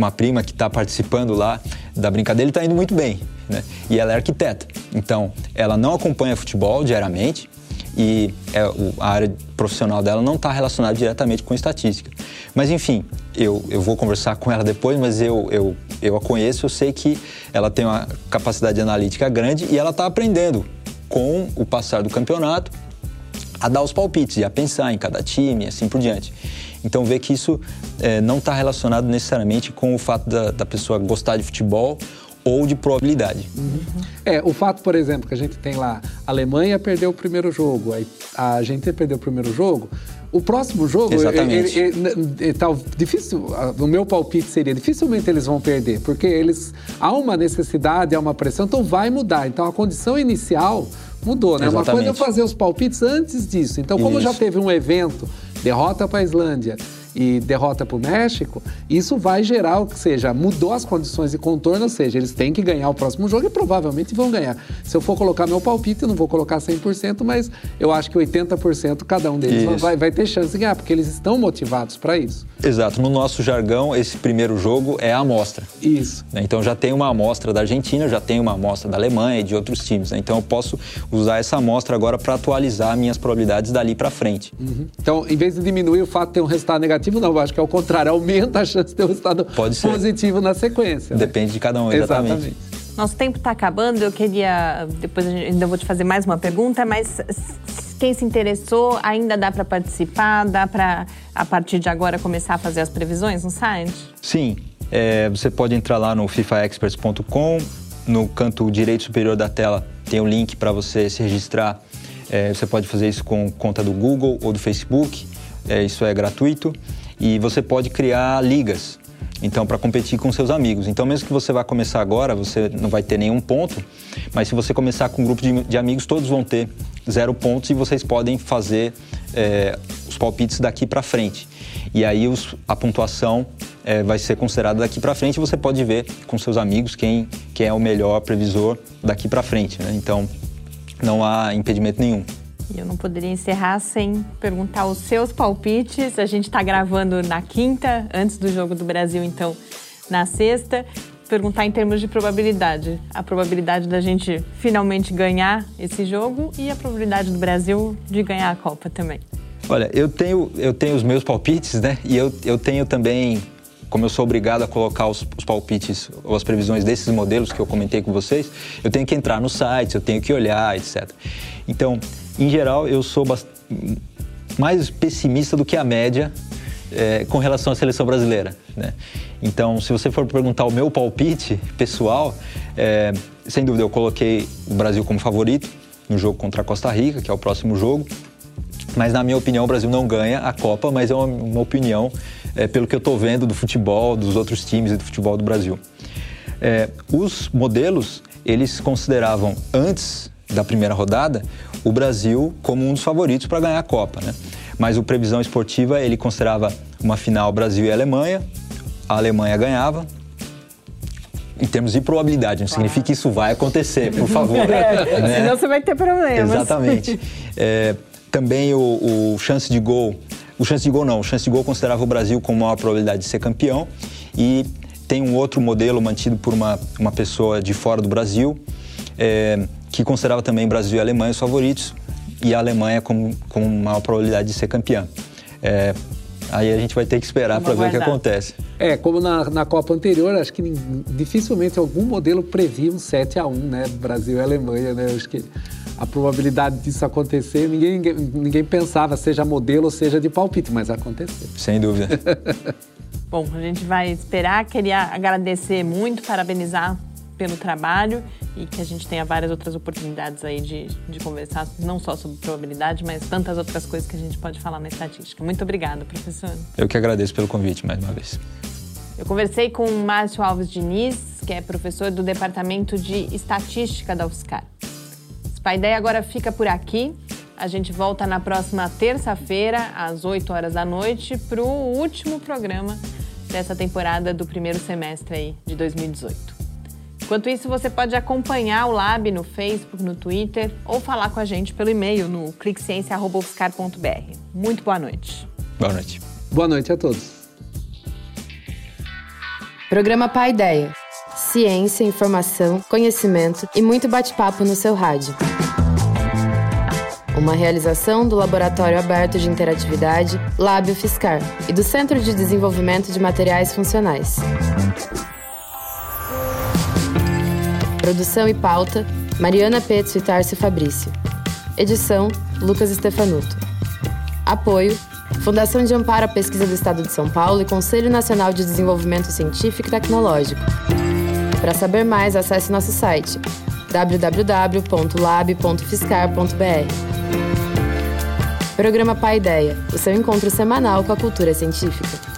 [SPEAKER 5] uma prima que está participando lá da brincadeira está indo muito bem. Né? E ela é arquiteta. Então, ela não acompanha futebol diariamente e é, a área profissional dela não está relacionada diretamente com estatística. Mas, enfim, eu, eu vou conversar com ela depois, mas eu, eu, eu a conheço, eu sei que ela tem uma capacidade analítica grande e ela está aprendendo com o passar do campeonato a dar os palpites e a pensar em cada time e assim por diante. Então, vê que isso é, não está relacionado necessariamente com o fato da, da, pessoa gostar de futebol ou de probabilidade.
[SPEAKER 3] Uhum. É, o fato, por exemplo, que a gente tem lá, a Alemanha perdeu o primeiro jogo, a Argentina perdeu o primeiro jogo, o próximo jogo,
[SPEAKER 5] Exatamente.
[SPEAKER 3] Ele, ele, ele, tá difícil, o meu palpite seria, dificilmente eles vão perder, porque eles há uma necessidade, há uma pressão, então vai mudar. Então a condição inicial mudou, né? Exatamente. Uma coisa é fazer os palpites antes disso. Então, como Isso. já teve um evento derrota para a Islândia e derrota para o México, isso vai gerar o que seja, mudou as condições de contorno, ou seja, eles têm que ganhar o próximo jogo e provavelmente vão ganhar. Se eu for colocar meu palpite, eu não vou colocar 100%, mas eu acho que 80% cada um deles vai, vai ter chance de ganhar, porque eles estão motivados para isso.
[SPEAKER 5] Exato. No nosso jargão, esse primeiro jogo é a amostra.
[SPEAKER 3] Isso.
[SPEAKER 5] Né? Então já tem uma amostra da Argentina, já tem uma amostra da Alemanha e de outros times. Né? Então eu posso usar essa amostra agora para atualizar minhas probabilidades dali para frente.
[SPEAKER 3] Uhum. Então, em vez de diminuir o fato de ter um resultado negativo, não, eu acho que é o contrário, aumenta a chance de ter um resultado positivo na sequência.
[SPEAKER 5] Né? Depende de cada um, exatamente. exatamente.
[SPEAKER 1] Nosso tempo está acabando, eu queria. Depois ainda vou te fazer mais uma pergunta, mas quem se interessou, ainda dá para participar? Dá para, a partir de agora, começar a fazer as previsões no site?
[SPEAKER 5] Sim. É, você pode entrar lá no fifaexperts.com. No canto direito superior da tela tem o um link para você se registrar. É, você pode fazer isso com conta do Google ou do Facebook. É, isso é gratuito. E você pode criar ligas. Então, para competir com seus amigos. Então, mesmo que você vá começar agora, você não vai ter nenhum ponto, mas se você começar com um grupo de, de amigos, todos vão ter zero pontos e vocês podem fazer é, os palpites daqui para frente. E aí os, a pontuação é, vai ser considerada daqui para frente e você pode ver com seus amigos quem, quem é o melhor previsor daqui para frente. Né? Então, não há impedimento nenhum.
[SPEAKER 1] Eu não poderia encerrar sem perguntar os seus palpites. A gente está gravando na quinta, antes do jogo do Brasil, então na sexta. Perguntar em termos de probabilidade. A probabilidade da gente finalmente ganhar esse jogo e a probabilidade do Brasil de ganhar a Copa também.
[SPEAKER 5] Olha, eu tenho, eu tenho os meus palpites, né? E eu, eu tenho também, como eu sou obrigado a colocar os, os palpites ou as previsões desses modelos que eu comentei com vocês, eu tenho que entrar no site, eu tenho que olhar, etc. Então, em geral, eu sou mais pessimista do que a média é, com relação à seleção brasileira. Né? Então, se você for perguntar o meu palpite pessoal, é, sem dúvida eu coloquei o Brasil como favorito no jogo contra a Costa Rica, que é o próximo jogo. Mas, na minha opinião, o Brasil não ganha a Copa, mas é uma, uma opinião é, pelo que eu estou vendo do futebol, dos outros times e do futebol do Brasil. É, os modelos, eles consideravam antes da primeira rodada o Brasil como um dos favoritos para ganhar a Copa, né? Mas o Previsão Esportiva, ele considerava uma final Brasil e Alemanha, a Alemanha ganhava, em termos de probabilidade, não significa que isso vai acontecer, por favor.
[SPEAKER 1] É, né? Senão você vai ter problemas.
[SPEAKER 5] Exatamente. É, também o, o, chance de gol, o chance de gol não, o chance de gol considerava o Brasil com maior probabilidade de ser campeão e tem um outro modelo mantido por uma, uma pessoa de fora do Brasil, é, que considerava também Brasil e Alemanha os favoritos e a Alemanha com, com maior probabilidade de ser campeã. É, aí a gente vai ter que esperar para ver o que acontece.
[SPEAKER 3] É, como na, na Copa anterior, acho que dificilmente algum modelo previa um 7 a 1 né? Brasil e Alemanha, né? Acho que a probabilidade disso acontecer, ninguém, ninguém pensava, seja modelo ou seja de palpite, mas aconteceu.
[SPEAKER 5] Sem dúvida.
[SPEAKER 1] Bom, a gente vai esperar. Queria agradecer muito, parabenizar pelo trabalho e que a gente tenha várias outras oportunidades aí de, de conversar, não só sobre probabilidade, mas tantas outras coisas que a gente pode falar na estatística. Muito obrigada, professor.
[SPEAKER 5] Eu que agradeço pelo convite mais uma vez.
[SPEAKER 1] Eu conversei com o Márcio Alves Diniz, que é professor do Departamento de Estatística da UFSCar. Spaideia agora fica por aqui. A gente volta na próxima terça-feira, às 8 horas da noite, para o último programa dessa temporada do primeiro semestre aí de 2018. Enquanto isso, você pode acompanhar o Lab no Facebook, no Twitter ou falar com a gente pelo e-mail no cliqueciência.ufscar.br. Muito boa noite.
[SPEAKER 5] Boa noite.
[SPEAKER 3] Boa noite a todos.
[SPEAKER 2] Programa Pai Ideia. Ciência, informação, conhecimento e muito bate-papo no seu rádio. Uma realização do Laboratório Aberto de Interatividade, Lábio Fiscar, e do Centro de Desenvolvimento de Materiais Funcionais. Produção e pauta: Mariana Petzo e Tarcio Fabrício. Edição: Lucas Stefanuto. Apoio: Fundação de Amparo à Pesquisa do Estado de São Paulo e Conselho Nacional de Desenvolvimento Científico e Tecnológico. Para saber mais, acesse nosso site www.lab.fiscar.br. Programa Pai Ideia, o seu encontro semanal com a cultura científica.